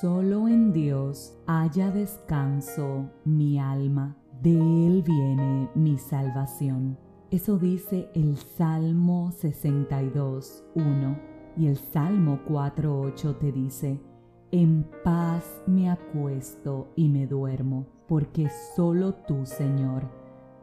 solo en Dios haya descanso mi alma, de Él viene mi salvación. Eso dice el Salmo 62, 1 y el Salmo 4.8 te dice, en paz me acuesto y me duermo, porque solo tú, Señor,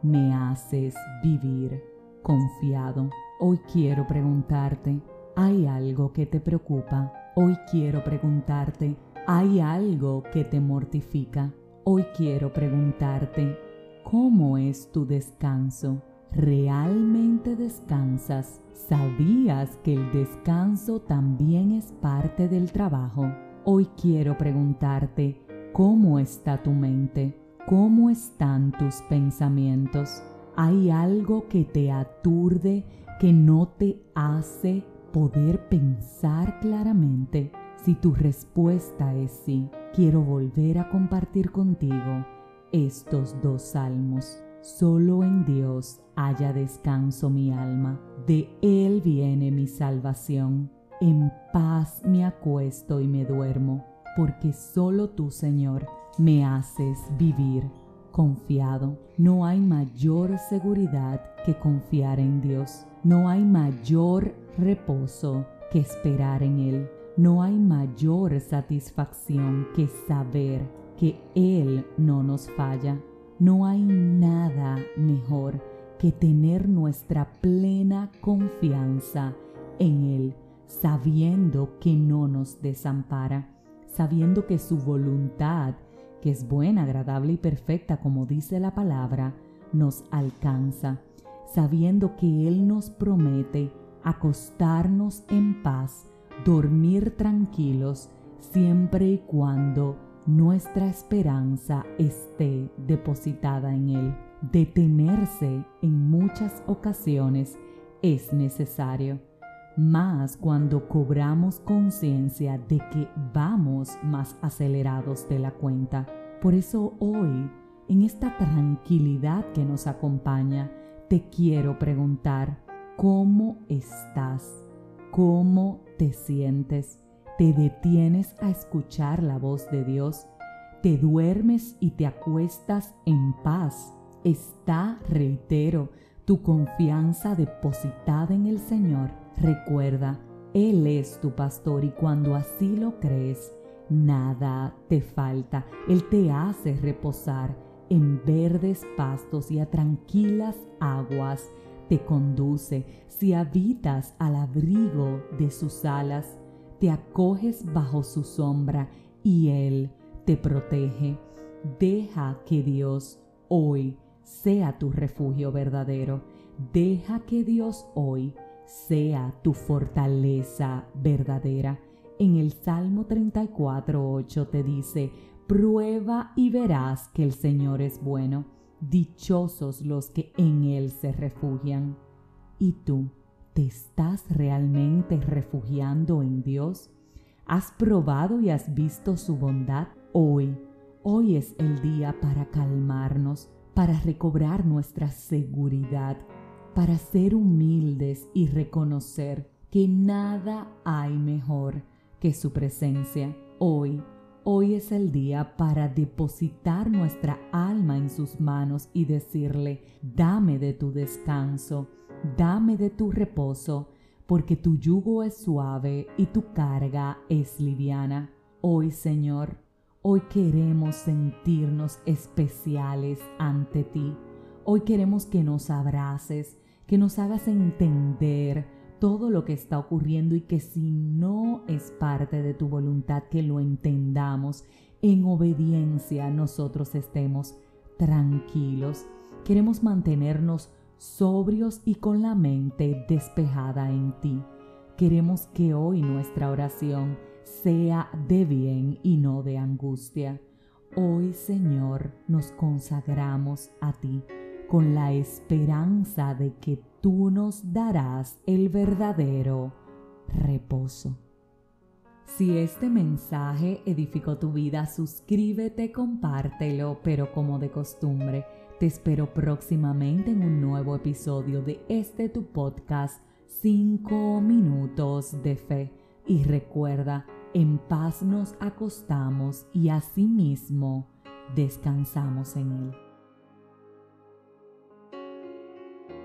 me haces vivir confiado. Hoy quiero preguntarte, ¿hay algo que te preocupa? Hoy quiero preguntarte, ¿hay algo que te mortifica? Hoy quiero preguntarte, ¿cómo es tu descanso? ¿Realmente descansas? ¿Sabías que el descanso también es parte del trabajo? Hoy quiero preguntarte, ¿cómo está tu mente? ¿Cómo están tus pensamientos? ¿Hay algo que te aturde, que no te hace poder pensar claramente? Si tu respuesta es sí, quiero volver a compartir contigo estos dos salmos. Solo en Dios haya descanso mi alma, de Él viene mi salvación. En paz me acuesto y me duermo, porque solo tú, Señor, me haces vivir confiado. No hay mayor seguridad que confiar en Dios. No hay mayor reposo que esperar en Él. No hay mayor satisfacción que saber que Él no nos falla. No hay nada mejor que tener nuestra plena confianza en Él, sabiendo que no nos desampara, sabiendo que su voluntad, que es buena, agradable y perfecta, como dice la palabra, nos alcanza, sabiendo que Él nos promete acostarnos en paz, dormir tranquilos, siempre y cuando nuestra esperanza esté depositada en Él. Detenerse en muchas ocasiones es necesario, más cuando cobramos conciencia de que vamos más acelerados de la cuenta. Por eso hoy, en esta tranquilidad que nos acompaña, te quiero preguntar, ¿cómo estás? ¿Cómo te sientes? te detienes a escuchar la voz de Dios, te duermes y te acuestas en paz. Está, reitero, tu confianza depositada en el Señor. Recuerda, Él es tu pastor y cuando así lo crees, nada te falta. Él te hace reposar en verdes pastos y a tranquilas aguas. Te conduce si habitas al abrigo de sus alas te acoges bajo su sombra y Él te protege. Deja que Dios hoy sea tu refugio verdadero. Deja que Dios hoy sea tu fortaleza verdadera. En el Salmo 34.8 te dice, prueba y verás que el Señor es bueno. Dichosos los que en Él se refugian. ¿Y tú? ¿Te estás realmente refugiando en Dios? ¿Has probado y has visto su bondad? Hoy, hoy es el día para calmarnos, para recobrar nuestra seguridad, para ser humildes y reconocer que nada hay mejor que su presencia. Hoy, hoy es el día para depositar nuestra alma en sus manos y decirle, dame de tu descanso dame de tu reposo, porque tu yugo es suave y tu carga es liviana. Hoy, Señor, hoy queremos sentirnos especiales ante ti. Hoy queremos que nos abraces, que nos hagas entender todo lo que está ocurriendo y que si no es parte de tu voluntad, que lo entendamos en obediencia, nosotros estemos tranquilos. Queremos mantenernos sobrios y con la mente despejada en ti. Queremos que hoy nuestra oración sea de bien y no de angustia. Hoy, Señor, nos consagramos a ti con la esperanza de que tú nos darás el verdadero reposo. Si este mensaje edificó tu vida, suscríbete, compártelo, pero como de costumbre, te espero próximamente en un nuevo episodio de este tu podcast 5 minutos de fe. Y recuerda, en paz nos acostamos y asimismo descansamos en él.